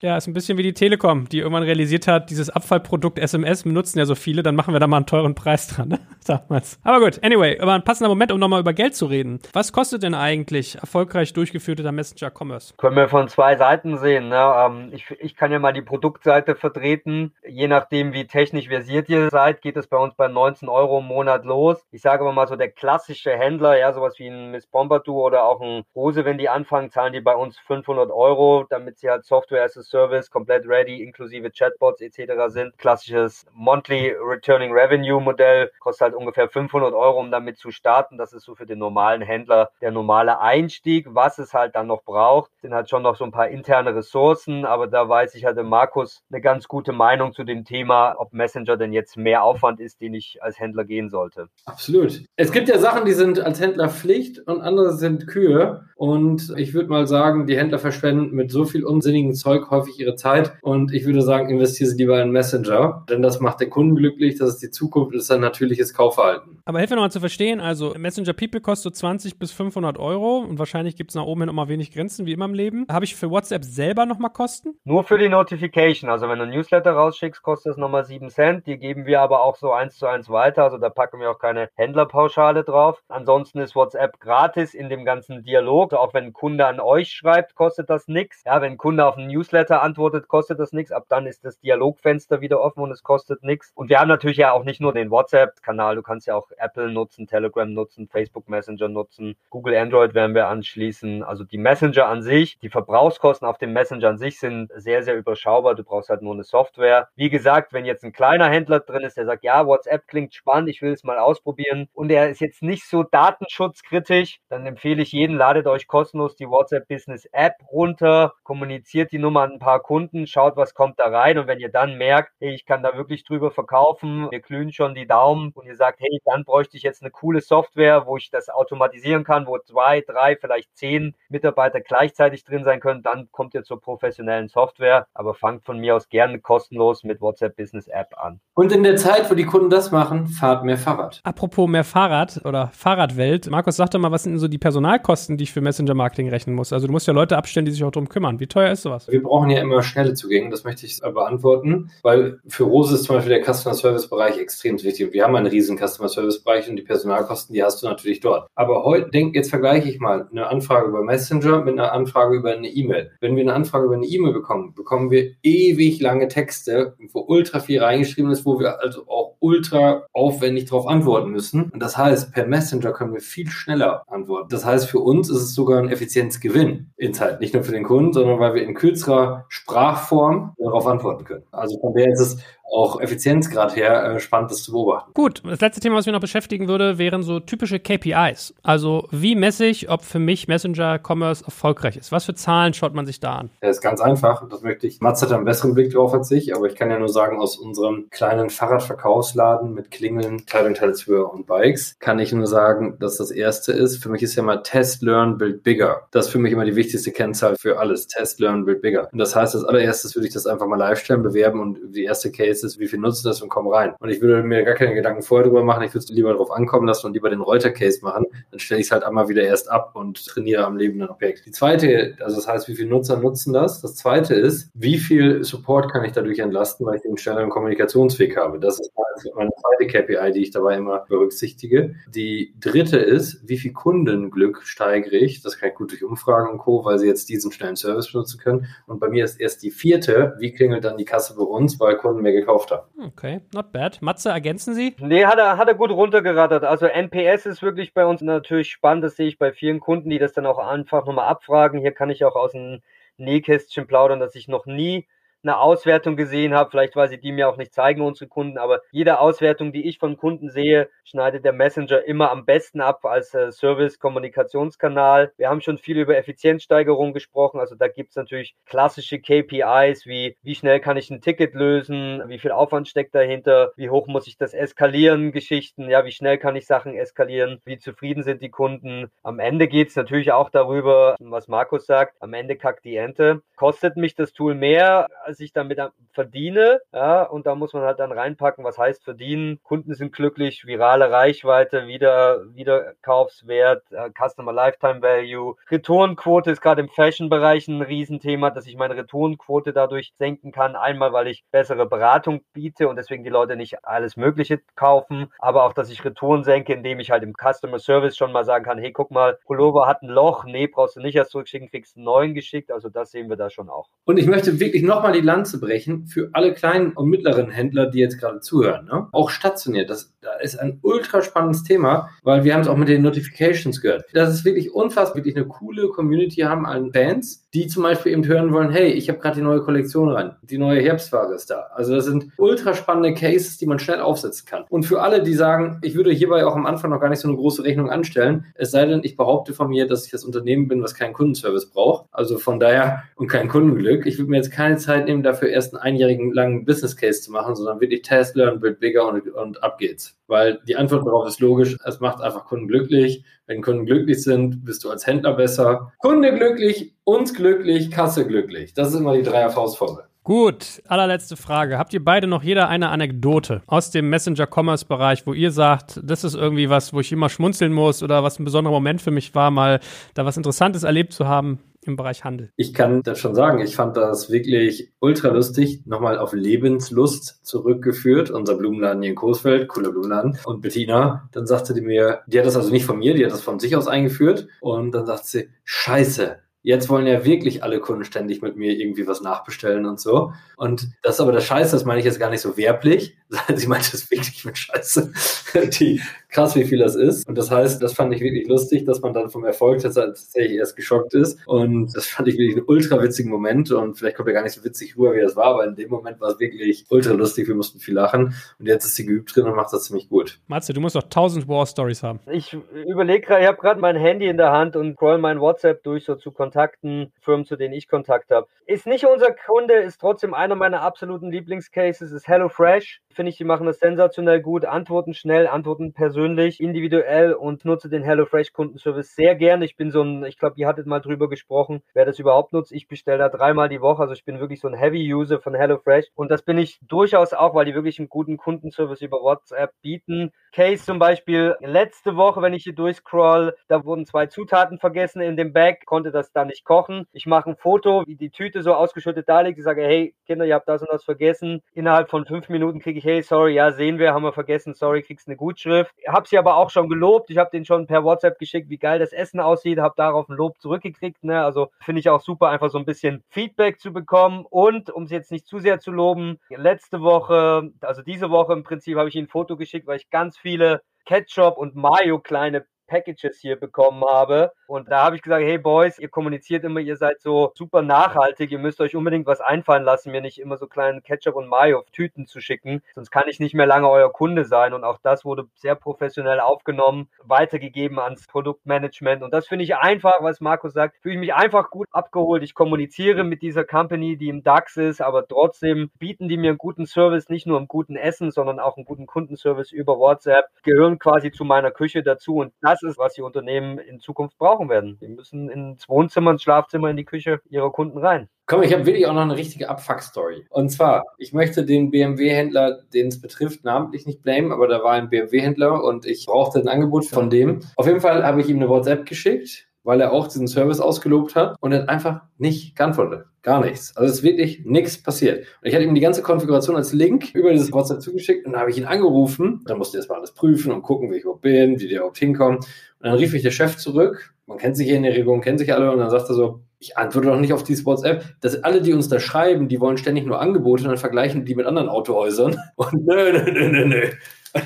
Ja, ist ein bisschen wie die Telekom, die irgendwann realisiert hat, dieses Abfallprodukt SMS benutzen ja so viele, dann machen wir da mal einen teuren Preis dran, ne? damals. Aber gut, anyway, aber ein passender Moment, um nochmal über Geld zu reden. Was kostet denn eigentlich erfolgreich durchgeführter Messenger Commerce? Können wir von zwei Seiten sehen. Ne? Ähm, ich, ich kann ja mal die Produktseite vertreten. Je nachdem, wie technisch versiert ihr seid, geht es bei uns bei 19 Euro im Monat los. Ich sage aber mal so, der klassische Händler, ja, sowas wie ein Miss Pompadour oder auch ein Rose, wenn die anfangen, zahlen die bei uns 500 Euro, damit sie halt Software as a Service komplett ready, inklusive Chatbots etc. sind. Klassisches Monthly Returning Revenue Modell kostet halt ungefähr 500 Euro, um damit zu starten. Das ist so für den normalen Händler der normale Einstieg. Was es halt dann noch braucht, sind halt schon noch so ein paar interne Ressourcen, aber da weiß ich halt Markus eine ganz gute Meinung zu dem Thema, ob Messenger denn jetzt mehr Aufwand ist, den ich als Händler gehen sollte. Absolut. Es gibt ja Sachen, die sind als Händler Pflicht und andere sind Kühe. Und ich würde mal sagen, die Händler verschwenden mit so viel unsinnigen Zeug häufig ihre Zeit. Und ich würde sagen, investiere sie lieber in Messenger, denn das macht den Kunden glücklich, das ist die Zukunft, das ist ein natürliches Kaufverhalten. Aber hilf mir nochmal zu verstehen, also Messenger People kostet 20 bis 500 Euro und wahrscheinlich gibt es nach oben hin immer wenig Grenzen, wie immer im Leben. Habe ich für WhatsApp selber nochmal Kosten? Nur für die Notification. Also wenn du ein Newsletter rausschickst, kostet es nochmal 7 Cent. Die geben wir aber auch so eins zu eins weiter. Also da packen wir auch keine Händlerpauschale drauf. Ansonsten ist WhatsApp gratis in dem ganzen Dialog. Also auch wenn ein Kunde an euch schreibt, kostet das nichts. Ja, wenn ein Kunde auf einen Newsletter antwortet, kostet das nichts. Ab dann ist das Dialogfenster wieder offen und es kostet nichts. Und wir haben natürlich ja auch nicht nur den WhatsApp-Kanal. Du kannst ja auch Apple nutzen, Telegram nutzen, Facebook Messenger nutzen, Google Android werden wir anschließen. Also die Messenger an sich, die Verbrauchskosten auf dem Messenger an sich sind sehr, sehr überschaubar. Du brauchst halt nur eine Software. Wie gesagt, wenn jetzt ein kleiner Händler drin ist, der sagt, ja, WhatsApp klingt spannend, ich will es mal ausprobieren und er ist jetzt nicht so datenschutzkritisch, dann empfehle ich jeden, ladet euch kostenlos die WhatsApp Business App runter, kommuniziert die Nummer an ein paar Kunden, schaut, was kommt da rein und wenn ihr dann merkt, hey, ich kann da wirklich drüber verkaufen, wir glühen schon die Daumen und ihr sagt, hey, dann bräuchte ich jetzt eine coole Software, wo ich das automatisieren kann, wo zwei, drei, vielleicht zehn Mitarbeiter gleichzeitig drin sein können, dann kommt ihr zur professionellen Software. Aber fangt von mir aus gerne kostenlos mit WhatsApp Business App an. Und in der Zeit, wo die Kunden das machen, fahrt mehr Fahrrad. Apropos mehr Fahrrad oder Fahrradwelt. Markus, sag doch mal, was sind denn so die Personalkosten, die ich für Messenger-Marketing rechnen muss? Also du musst ja Leute abstellen, die sich auch darum kümmern. Wie teuer ist sowas? Wir brauchen ja immer schnelle Zugänge, das möchte ich beantworten, weil für Rose ist zum Beispiel der Customer Service Bereich extrem wichtig. Wir haben einen riesen Customer Service Bereich und die Personalkosten, die hast du natürlich dort. Aber heute, denk, jetzt vergleiche ich mal eine Anfrage über Messenger mit einer Anfrage über eine E-Mail. Wenn wir eine Anfrage über eine E-Mail bekommen, bekommen wir ewig lange Texte, wo ultra viel reingeschrieben ist, wo wir also auch ultra aufwendig darauf antworten müssen. Und das heißt, per Messenger können wir viel schneller antworten. Das heißt, für uns ist es sogar ein Effizienzgewinn in Zeit. Nicht nur für den Kunden, sondern weil wir in kürzerer Sprachform darauf antworten können. Also von der ist es auch Effizienzgrad her äh, spannend, das zu beobachten. Gut, das letzte Thema, was mich noch beschäftigen würde, wären so typische KPIs. Also wie messe ich, ob für mich Messenger Commerce erfolgreich ist? Was für Zahlen schaut man sich da an? Das ist ganz einfach. Das möchte ich. Mats hat einen besseren Blick drauf als ich, aber ich kann ja nur sagen, aus unserem kleinen Fahrradverkaufsladen mit Klingeln, Zubehör und Bikes, kann ich nur sagen, dass das erste ist. Für mich ist ja mal Test, Learn, Build Bigger. Das ist für mich immer die wichtigste Kennzahl für alles. Test, Learn, Build Bigger. Und das heißt, als allererstes würde ich das einfach mal live stellen, bewerben und die erste Case Cases, wie viel nutzt das und komm rein. Und ich würde mir gar keine Gedanken vorher drüber machen, ich würde es lieber darauf ankommen lassen und lieber den Reuter-Case machen, dann stelle ich es halt einmal wieder erst ab und trainiere am lebenden Objekt. Die zweite, also das heißt, wie viele Nutzer nutzen das? Das zweite ist, wie viel Support kann ich dadurch entlasten, weil ich den schnelleren Kommunikationsweg habe. Das ist meine zweite KPI, die ich dabei immer berücksichtige. Die dritte ist, wie viel Kundenglück steigere ich? Das kann ich gut durch Umfragen und Co., weil sie jetzt diesen schnellen Service benutzen können. Und bei mir ist erst die vierte, wie klingelt dann die Kasse bei uns, weil Kunden mehr gekauft haben. Okay, not bad. Matze, ergänzen Sie? Nee, hat er, hat er gut runtergerattert. Also NPS ist wirklich bei uns natürlich spannend. Das sehe ich bei vielen Kunden, die das dann auch einfach nochmal abfragen. Hier kann ich auch aus dem Nähkästchen plaudern, dass ich noch nie eine Auswertung gesehen habe, vielleicht weil sie die mir auch nicht zeigen, unsere Kunden, aber jede Auswertung, die ich von Kunden sehe, schneidet der Messenger immer am besten ab als äh, Service-Kommunikationskanal. Wir haben schon viel über Effizienzsteigerung gesprochen, also da gibt es natürlich klassische KPIs wie wie schnell kann ich ein Ticket lösen, wie viel Aufwand steckt dahinter, wie hoch muss ich das eskalieren, Geschichten, ja, wie schnell kann ich Sachen eskalieren, wie zufrieden sind die Kunden. Am Ende geht es natürlich auch darüber, was Markus sagt, am Ende kackt die Ente. Kostet mich das Tool mehr, als ich damit verdiene. Ja, und da muss man halt dann reinpacken, was heißt verdienen. Kunden sind glücklich, virale Reichweite, wieder, Wiederkaufswert, äh, Customer Lifetime Value. Retourenquote ist gerade im Fashion-Bereich ein Riesenthema, dass ich meine Retourenquote dadurch senken kann. Einmal, weil ich bessere Beratung biete und deswegen die Leute nicht alles Mögliche kaufen, aber auch, dass ich Retouren senke, indem ich halt im Customer Service schon mal sagen kann, hey, guck mal, Pullover hat ein Loch, nee, brauchst du nicht erst zurückschicken, kriegst einen neuen geschickt. Also das sehen wir da schon auch. Und ich möchte wirklich nochmal die Lanze brechen für alle kleinen und mittleren Händler, die jetzt gerade zuhören. Ne? Auch stationär, das, das ist ein ultra spannendes Thema, weil wir haben es auch mit den Notifications gehört. Das ist wirklich unfassbar, wirklich eine coole Community haben an Fans, die zum Beispiel eben hören wollen, hey, ich habe gerade die neue Kollektion rein, die neue Herbstware ist da. Also das sind ultra spannende Cases, die man schnell aufsetzen kann. Und für alle, die sagen, ich würde hierbei auch am Anfang noch gar nicht so eine große Rechnung anstellen, es sei denn, ich behaupte von mir, dass ich das Unternehmen bin, was keinen Kundenservice braucht. Also von daher und kein Kundenglück. Ich würde mir jetzt keine Zeit nehmen, dafür erst einen einjährigen langen Business Case zu machen, sondern wirklich Test, Learn, Build Bigger und, und ab geht's. Weil die Antwort darauf ist logisch, es macht einfach Kunden glücklich. Wenn Kunden glücklich sind, bist du als Händler besser. Kunde glücklich, uns glücklich, Kasse glücklich. Das ist immer die drei Erfahrungsformel. Gut, allerletzte Frage. Habt ihr beide noch jeder eine Anekdote aus dem Messenger-Commerce-Bereich, wo ihr sagt, das ist irgendwie was, wo ich immer schmunzeln muss oder was ein besonderer Moment für mich war, mal da was Interessantes erlebt zu haben? Im Bereich Handel? Ich kann das schon sagen. Ich fand das wirklich ultra lustig. Nochmal auf Lebenslust zurückgeführt. Unser Blumenladen hier in Coesfeld, cooler Blumenladen. Und Bettina, dann sagte die mir, die hat das also nicht von mir, die hat das von sich aus eingeführt. Und dann sagt sie, scheiße, jetzt wollen ja wirklich alle Kunden ständig mit mir irgendwie was nachbestellen und so. Und das ist aber der Scheiß, das meine ich jetzt gar nicht so werblich. Sie meint das wirklich mit Scheiße, die krass, wie viel das ist. Und das heißt, das fand ich wirklich lustig, dass man dann vom Erfolg tatsächlich erst geschockt ist. Und das fand ich wirklich einen ultra witzigen Moment. Und vielleicht kommt er gar nicht so witzig rüber, wie das war, aber in dem Moment war es wirklich ultra lustig. Wir mussten viel lachen. Und jetzt ist sie geübt drin und macht das ziemlich gut. Matze, du musst doch tausend War-Stories haben. Ich überlege gerade, ich habe gerade mein Handy in der Hand und scroll mein WhatsApp durch, so zu Kontakten, Firmen, zu denen ich Kontakt habe. Ist nicht unser Kunde, ist trotzdem einer meiner absoluten Lieblingscases, ist HelloFresh. Finde ich, die machen das sensationell gut, antworten schnell, antworten persönlich, individuell und nutze den HelloFresh Kundenservice sehr gerne. Ich bin so ein, ich glaube, ihr hattet mal drüber gesprochen, wer das überhaupt nutzt. Ich bestelle da dreimal die Woche, also ich bin wirklich so ein Heavy-User von HelloFresh und das bin ich durchaus auch, weil die wirklich einen guten Kundenservice über WhatsApp bieten. Case zum Beispiel letzte Woche, wenn ich hier durchscroll, da wurden zwei Zutaten vergessen in dem Bag, konnte das da nicht kochen. Ich mache ein Foto, wie die Tüte so ausgeschüttet da liegt. Ich sage, hey Kinder, ihr habt das und das vergessen. Innerhalb von fünf Minuten kriege ich, hey, sorry, ja, sehen wir, haben wir vergessen, sorry, kriegst eine Gutschrift. Habe sie aber auch schon gelobt. Ich habe den schon per WhatsApp geschickt, wie geil das Essen aussieht, habe darauf ein Lob zurückgekriegt. Ne? Also finde ich auch super, einfach so ein bisschen Feedback zu bekommen. Und um es jetzt nicht zu sehr zu loben, letzte Woche, also diese Woche im Prinzip, habe ich ihnen ein Foto geschickt, weil ich ganz viele Ketchup und Mayo kleine Packages hier bekommen habe. Und da habe ich gesagt, hey Boys, ihr kommuniziert immer, ihr seid so super nachhaltig, ihr müsst euch unbedingt was einfallen lassen, mir nicht immer so kleinen Ketchup und Mayo auf Tüten zu schicken, sonst kann ich nicht mehr lange euer Kunde sein. Und auch das wurde sehr professionell aufgenommen, weitergegeben ans Produktmanagement. Und das finde ich einfach, was Markus sagt, fühle ich mich einfach gut abgeholt. Ich kommuniziere mit dieser Company, die im DAX ist, aber trotzdem bieten die mir einen guten Service, nicht nur im guten Essen, sondern auch einen guten Kundenservice über WhatsApp, gehören quasi zu meiner Küche dazu. Und das das ist, was die Unternehmen in Zukunft brauchen werden. Die müssen ins Wohnzimmer, ins Schlafzimmer, in die Küche ihrer Kunden rein. Komm, ich habe wirklich auch noch eine richtige Abfuck-Story. Und zwar, ich möchte den BMW-Händler, den es betrifft, namentlich nicht blamen, aber da war ein BMW-Händler und ich brauchte ein Angebot von dem. Auf jeden Fall habe ich ihm eine WhatsApp geschickt weil er auch diesen Service ausgelobt hat und er hat einfach nicht geantwortet. Gar nichts. Also es ist wirklich nichts passiert. Und ich hatte ihm die ganze Konfiguration als Link über dieses WhatsApp zugeschickt und dann habe ich ihn angerufen. Dann musste er erstmal alles prüfen und gucken, wie ich überhaupt bin, wie der überhaupt hinkommt. Und dann rief mich der Chef zurück. Man kennt sich hier in der Region, kennt sich alle und dann sagt er so, ich antworte doch nicht auf dieses WhatsApp. Das alle, die uns da schreiben, die wollen ständig nur Angebote und dann vergleichen die mit anderen Autohäusern. Und nö, nö, nö, nö, nö.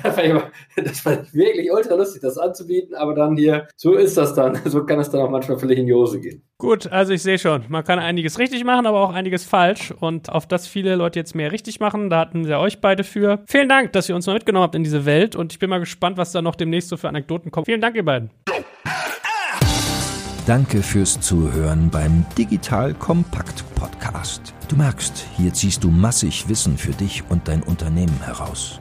das fand ich wirklich ultra lustig, das anzubieten, aber dann hier, so ist das dann. So kann es dann auch manchmal völlig in die Hose gehen. Gut, also ich sehe schon, man kann einiges richtig machen, aber auch einiges falsch. Und auf das viele Leute jetzt mehr richtig machen, da hatten wir euch beide für. Vielen Dank, dass ihr uns mal mitgenommen habt in diese Welt und ich bin mal gespannt, was da noch demnächst so für Anekdoten kommt. Vielen Dank, ihr beiden. Danke fürs Zuhören beim Digital Kompakt Podcast. Du merkst, hier ziehst du massig Wissen für dich und dein Unternehmen heraus.